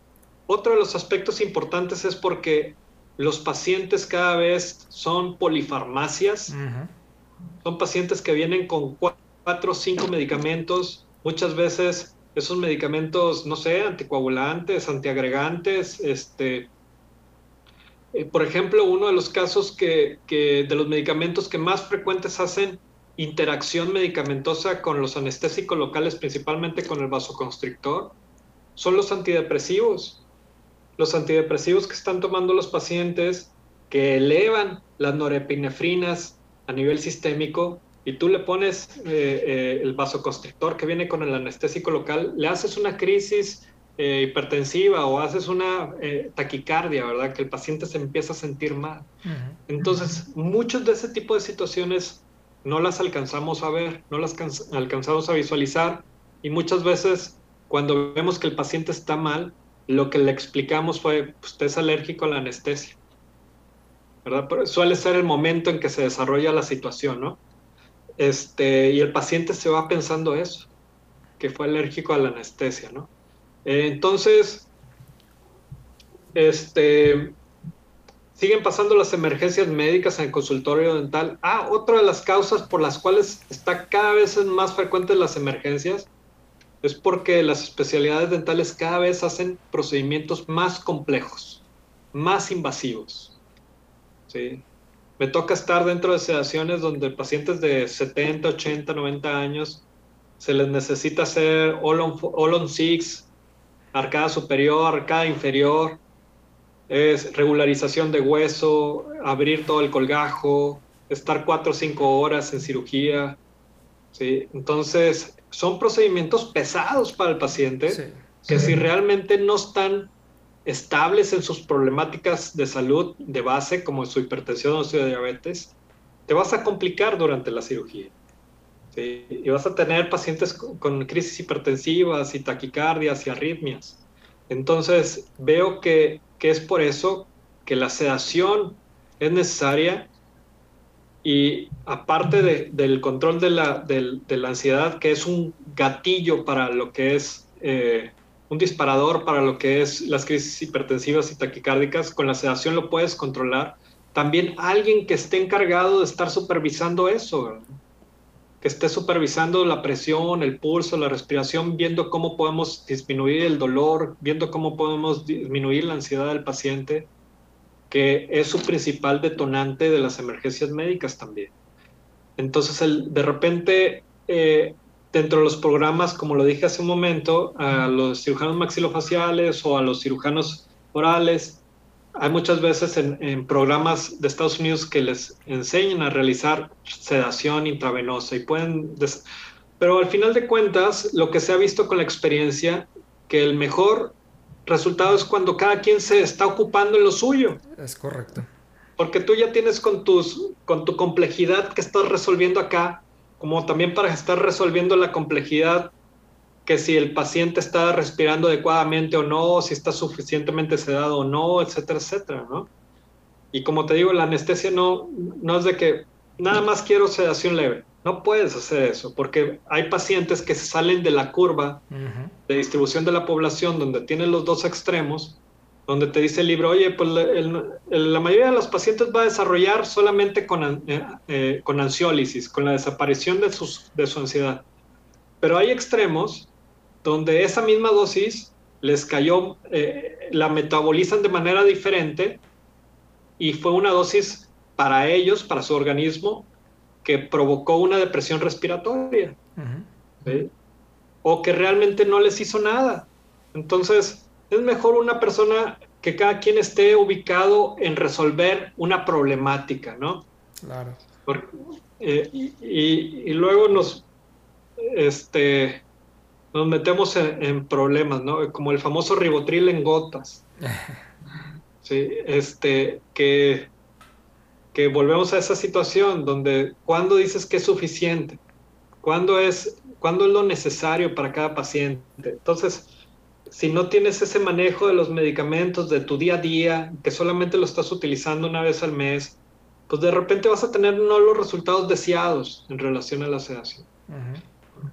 Otro de los aspectos importantes es porque los pacientes cada vez son polifarmacias. Son pacientes que vienen con cuatro o cinco medicamentos. Muchas veces esos medicamentos, no sé, anticoagulantes, antiagregantes, este, eh, por ejemplo, uno de los casos que, de los medicamentos que más frecuentes hacen interacción medicamentosa con los anestésicos locales, principalmente con el vasoconstrictor, son los antidepresivos los antidepresivos que están tomando los pacientes que elevan las norepinefrinas a nivel sistémico y tú le pones eh, eh, el vasoconstrictor que viene con el anestésico local, le haces una crisis eh, hipertensiva o haces una taquicardia, ¿verdad? Que el paciente se empieza a sentir mal. Entonces, muchos de ese tipo de situaciones no las alcanzamos a ver, no las alcanzamos a visualizar y muchas veces cuando vemos que el paciente está mal, lo que le explicamos fue, pues, usted es alérgico a la anestesia. ¿verdad? Suele ser el momento en que se desarrolla la situación, ¿no? Este, y el paciente se va pensando eso, que fue alérgico a la anestesia, ¿no? Entonces, este, siguen pasando las emergencias médicas en el consultorio dental. Ah, otra de las causas por las cuales está cada vez más frecuentes las emergencias es porque las especialidades dentales cada vez hacen procedimientos más complejos, más invasivos. ¿sí? Me toca estar dentro de sedaciones donde pacientes de 70, 80, 90 años se les necesita hacer all on, all on six, arcada superior, arcada inferior, es regularización de hueso, abrir todo el colgajo, estar 4 o 5 horas en cirugía. ¿sí? Entonces, son procedimientos pesados para el paciente que si realmente no están estables en sus problemáticas de salud de base, como su hipertensión o su diabetes, te vas a complicar durante la cirugía. Y vas a tener pacientes con, crisis hipertensivas y taquicardias y arritmias. Entonces, veo que, que es por eso que la sedación es necesaria y aparte del control de la, de la, ansiedad, que es un gatillo para lo que es eh, un disparador para lo que es las crisis hipertensivas y taquicárdicas, con la sedación lo puedes controlar. También alguien que esté encargado de estar supervisando eso, que esté supervisando la presión, el pulso, la respiración, viendo cómo podemos disminuir el dolor, viendo cómo podemos disminuir la ansiedad del paciente, que es su principal detonante de las emergencias médicas también. Entonces, de repente, eh, dentro de los programas, como lo dije hace un momento, a los cirujanos maxilofaciales o a los cirujanos orales, hay muchas veces en, programas de Estados Unidos que les enseñan a realizar sedación intravenosa y pueden... Pero al final de cuentas, lo que se ha visto con la experiencia, que el mejor resultado es cuando cada quien se está ocupando en lo suyo. Es correcto. Porque tú ya tienes con, tus, con tu complejidad que estás resolviendo acá, como también para estar resolviendo la complejidad que si el paciente está respirando adecuadamente o no, si está suficientemente sedado o no, etcétera, etcétera, ¿no? Y como te digo, la anestesia no, no es de que nada más quiero sedación leve. No puedes hacer eso, porque hay pacientes que se salen de la curva de distribución de la población, donde tienen los dos extremos, donde te dice el libro, oye, pues la mayoría de los pacientes va a desarrollar solamente con, eh, eh, con ansiólisis, con la desaparición de, sus, de su ansiedad. Pero hay extremos donde esa misma dosis les cayó, eh, la metabolizan de manera diferente y fue una dosis para ellos, para su organismo, que provocó una depresión respiratoria. O que realmente no les hizo nada. Entonces, es mejor una persona que cada quien esté ubicado en resolver una problemática, ¿no? Claro. Eh, y, luego nos, este, nos metemos en, problemas, ¿no? Como el famoso ribotril en gotas. [LAUGHS] sí, este, que, que volvemos a esa situación donde cuando dices que es suficiente, cuándo es, cuándo es lo necesario para cada paciente. Entonces, si no tienes ese manejo de los medicamentos de tu día a día, que solamente lo estás utilizando una vez al mes, pues de repente vas a tener no los resultados deseados en relación a la sedación.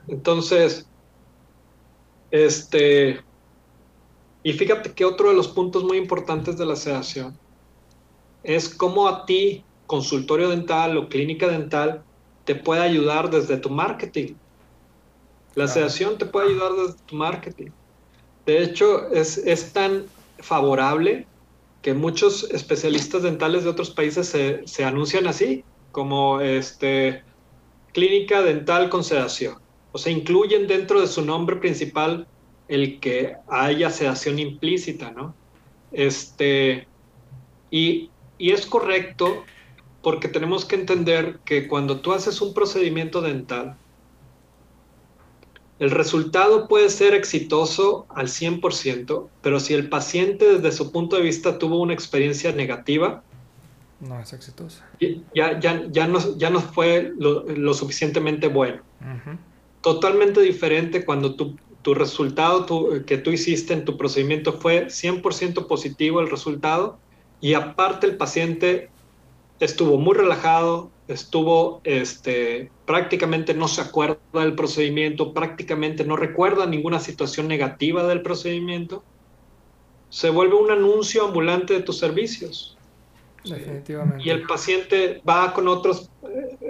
Entonces, este, y fíjate que otro de los puntos muy importantes de la sedación es cómo a ti, consultorio dental o clínica dental, te puede ayudar desde tu marketing. La sedación te puede ayudar desde tu marketing. De hecho, es, es tan favorable que muchos especialistas dentales de otros países se, se, anuncian así, como este, clínica dental con sedación. O sea, incluyen dentro de su nombre principal el que haya sedación implícita, ¿no? Este, y, y es correcto porque tenemos que entender que cuando tú haces un procedimiento dental, el resultado puede ser exitoso al 100%, pero si el paciente desde su punto de vista tuvo una experiencia negativa, no es exitosa. Ya, ya, ya, no, ya no fue lo, suficientemente bueno. Totalmente diferente cuando tu, tu resultado que tú hiciste en tu procedimiento fue 100% positivo el resultado y aparte el paciente estuvo muy relajado, estuvo este, prácticamente no se acuerda del procedimiento, prácticamente no recuerda ninguna situación negativa del procedimiento, se vuelve un anuncio ambulante de tus servicios. Definitivamente. Y el paciente va con otros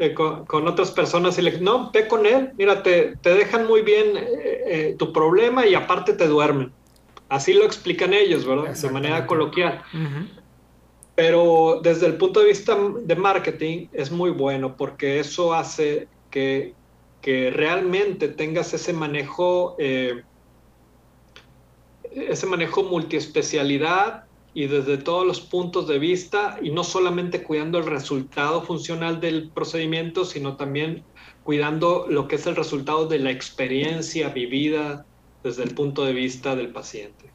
eh, con, otras personas y le no, ve con él, mira, te, dejan muy bien eh, eh, tu problema y aparte te duermen. Así lo explican ellos, ¿verdad? De manera coloquial. Pero desde el punto de vista de marketing es muy bueno porque eso hace que, realmente tengas ese manejo, eh, ese manejo multiespecialidad y desde todos los puntos de vista y no solamente cuidando el resultado funcional del procedimiento, sino también cuidando lo que es el resultado de la experiencia vivida desde el punto de vista del paciente.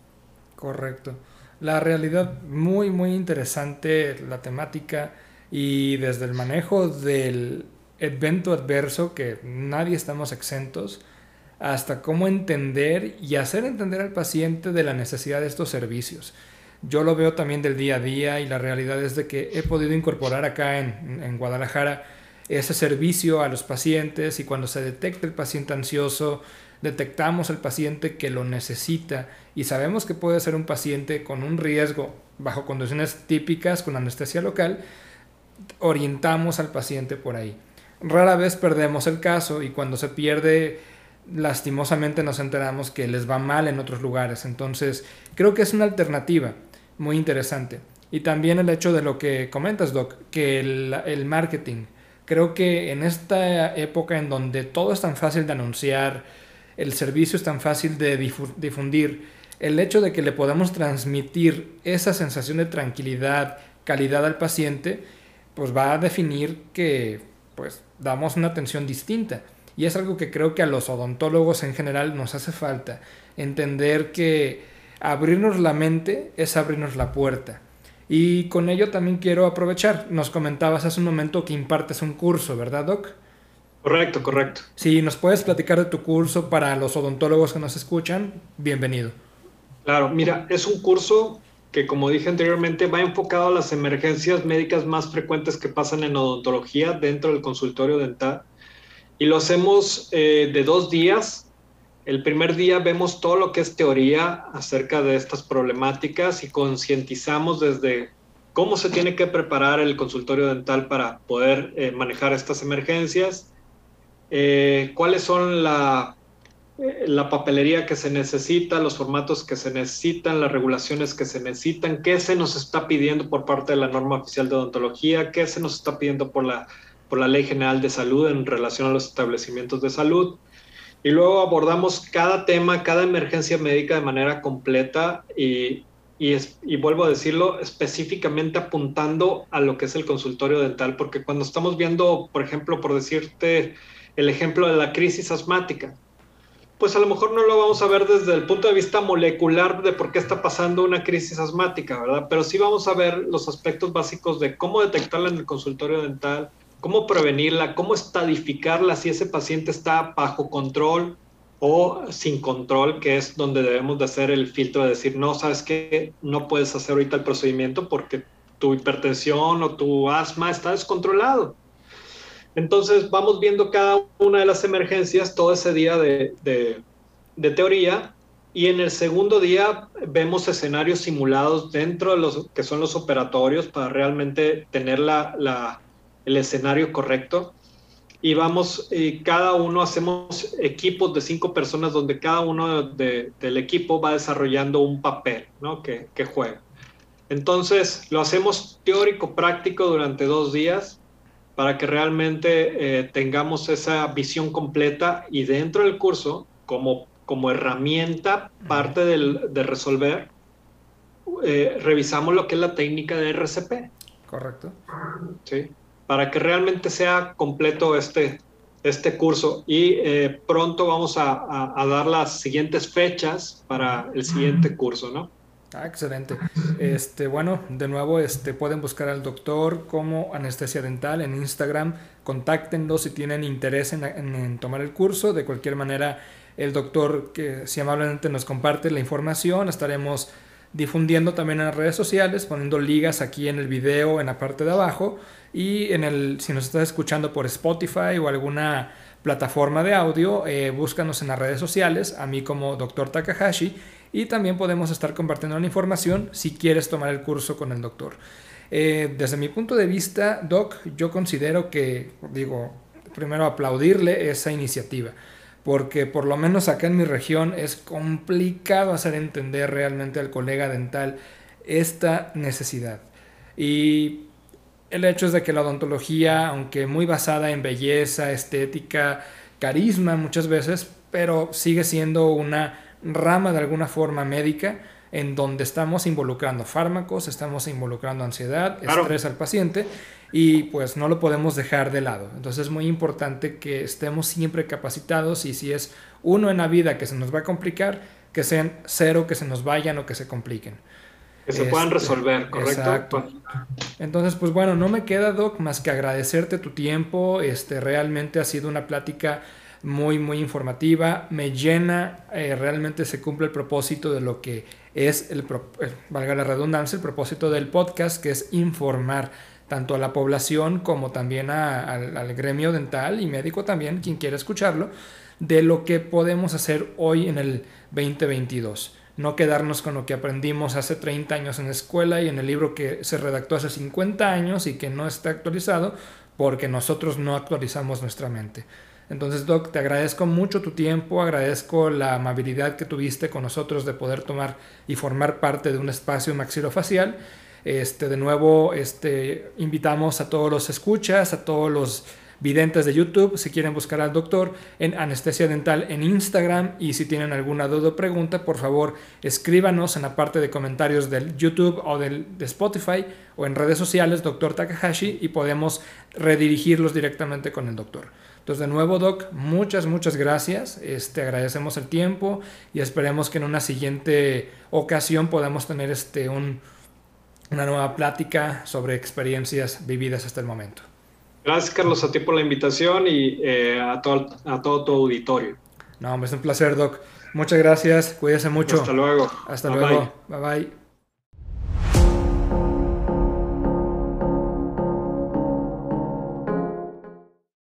Correcto. La realidad muy, muy interesante, la temática y desde el manejo del evento adverso, que nadie estamos exentos, hasta cómo entender y hacer entender al paciente de la necesidad de estos servicios. Yo lo veo también del día a día y la realidad es de que he podido incorporar acá en, en Guadalajara ese servicio a los pacientes y cuando se detecta el paciente ansioso, detectamos el paciente que lo necesita y sabemos que puede ser un paciente con un riesgo bajo condiciones típicas con anestesia local, orientamos al paciente por ahí. Rara vez perdemos el caso y cuando se pierde lastimosamente nos enteramos que les va mal en otros lugares. Entonces creo que es una alternativa muy interesante. Y también el hecho de lo que comentas, Doc, que el, el marketing. Creo que en esta época en donde todo es tan fácil de anunciar, el servicio es tan fácil de difundir, el hecho de que le podamos transmitir esa sensación de tranquilidad, calidad al paciente, pues va a definir que pues damos una atención distinta. Y es algo que creo que a los odontólogos en general nos hace falta, entender que abrirnos la mente es abrirnos la puerta. Y con ello también quiero aprovechar, nos comentabas hace un momento que impartes un curso, ¿verdad, Doc? Correcto, correcto. Si nos puedes platicar de tu curso para los odontólogos que nos escuchan, bienvenido. Claro, mira, es un curso que como dije anteriormente va enfocado a las emergencias médicas más frecuentes que pasan en odontología dentro del consultorio dental. Y lo hacemos eh, de dos días. El primer día vemos todo lo que es teoría acerca de estas problemáticas y concientizamos desde cómo se tiene que preparar el consultorio dental para poder eh, manejar estas emergencias eh, cuáles son la, eh, la papelería que se necesita, los formatos que se necesitan, las regulaciones que se necesitan, qué se nos está pidiendo por parte de la norma oficial de odontología, qué se nos está pidiendo por la, por la Ley General de Salud en relación a los establecimientos de salud. Y luego abordamos cada tema, cada emergencia médica de manera completa y, y, vuelvo a decirlo, específicamente apuntando a lo que es el consultorio dental, porque cuando estamos viendo, por ejemplo, por decirte, el ejemplo de la crisis asmática. Pues a lo mejor no lo vamos a ver desde el punto de vista molecular de por qué está pasando una crisis asmática, ¿verdad? Pero sí vamos a ver los aspectos básicos de cómo detectarla en el consultorio dental, cómo prevenirla, cómo estadificarla si ese paciente está bajo control o sin control, que es donde debemos de hacer el filtro de decir, no, sabes que no puedes hacer ahorita el procedimiento porque tu hipertensión o tu asma está descontrolado. Entonces vamos viendo cada una de las emergencias todo ese día de, teoría y en el segundo día vemos escenarios simulados dentro de los que son los operatorios para realmente tener la, el escenario correcto. Y vamos, y cada uno hacemos equipos de cinco personas donde cada uno del equipo va desarrollando un papel ¿no? que, que juega. Entonces lo hacemos teórico práctico durante dos días para que realmente eh, tengamos esa visión completa y dentro del curso, como, como herramienta, parte del, de resolver, eh, revisamos lo que es la técnica de RCP. Correcto. Sí, para que realmente sea completo este, este curso y eh, pronto vamos a, dar las siguientes fechas para el siguiente curso, ¿no? Ah, excelente. Este, bueno, de nuevo, este, pueden buscar al doctor como anestesia dental en Instagram. Contáctenlo si tienen interés en, tomar el curso. De cualquier manera, el doctor que si amablemente nos comparte la información, estaremos difundiendo también en las redes sociales, poniendo ligas aquí en el video en la parte de abajo y en el si nos estás escuchando por Spotify o alguna plataforma de audio, eh, búscanos en las redes sociales, a mí como Dr. Takahashi, y también podemos estar compartiendo la información si quieres tomar el curso con el doctor. Eh, desde mi punto de vista, Doc, yo considero que, digo, primero aplaudirle esa iniciativa, porque por lo menos acá en mi región es complicado hacer entender realmente al colega dental esta necesidad. Y el hecho es de que la odontología, aunque muy basada en belleza, estética, carisma muchas veces, pero sigue siendo una rama de alguna forma médica en donde estamos involucrando fármacos, estamos involucrando ansiedad, estrés al paciente y pues no lo podemos dejar de lado. Entonces es muy importante que estemos siempre capacitados y si es uno en la vida que se nos va a complicar, que sean cero que se nos vayan o que se compliquen. Que se puedan este, resolver, ¿correcto? Exacto. Entonces, pues bueno, no me queda, Doc, más que agradecerte tu tiempo. Este, realmente ha sido una plática muy, muy informativa. Me llena, eh, realmente se cumple el propósito de lo que es, el, eh, valga la redundancia, el propósito del podcast, que es informar tanto a la población como también al, al gremio dental y médico también, quien quiera escucharlo, de lo que podemos hacer hoy en el 2022 no quedarnos con lo que aprendimos hace 30 años en la escuela y en el libro que se redactó hace 50 años y que no está actualizado porque nosotros no actualizamos nuestra mente. Entonces, Doc, te agradezco mucho tu tiempo, agradezco la amabilidad que tuviste con nosotros de poder tomar y formar parte de un espacio maxilofacial. Este, de nuevo, este, invitamos a todos los escuchas, a todos los videntes de YouTube, si quieren buscar al doctor en anestesia dental en Instagram y si tienen alguna duda o pregunta, por favor escríbanos en la parte de comentarios del YouTube o del, de Spotify o en redes sociales, doctor Takahashi, y podemos redirigirlos directamente con el doctor. Entonces, de nuevo, Doc, muchas, muchas gracias. Este, agradecemos el tiempo y esperemos que en una siguiente ocasión podamos tener este, un, una nueva plática sobre experiencias vividas hasta el momento. Gracias, Carlos, a ti por la invitación y eh, a, todo, a todo tu auditorio. No, es un placer, Doc. Muchas gracias, cuídese mucho. Hasta luego. Hasta luego. bye. bye.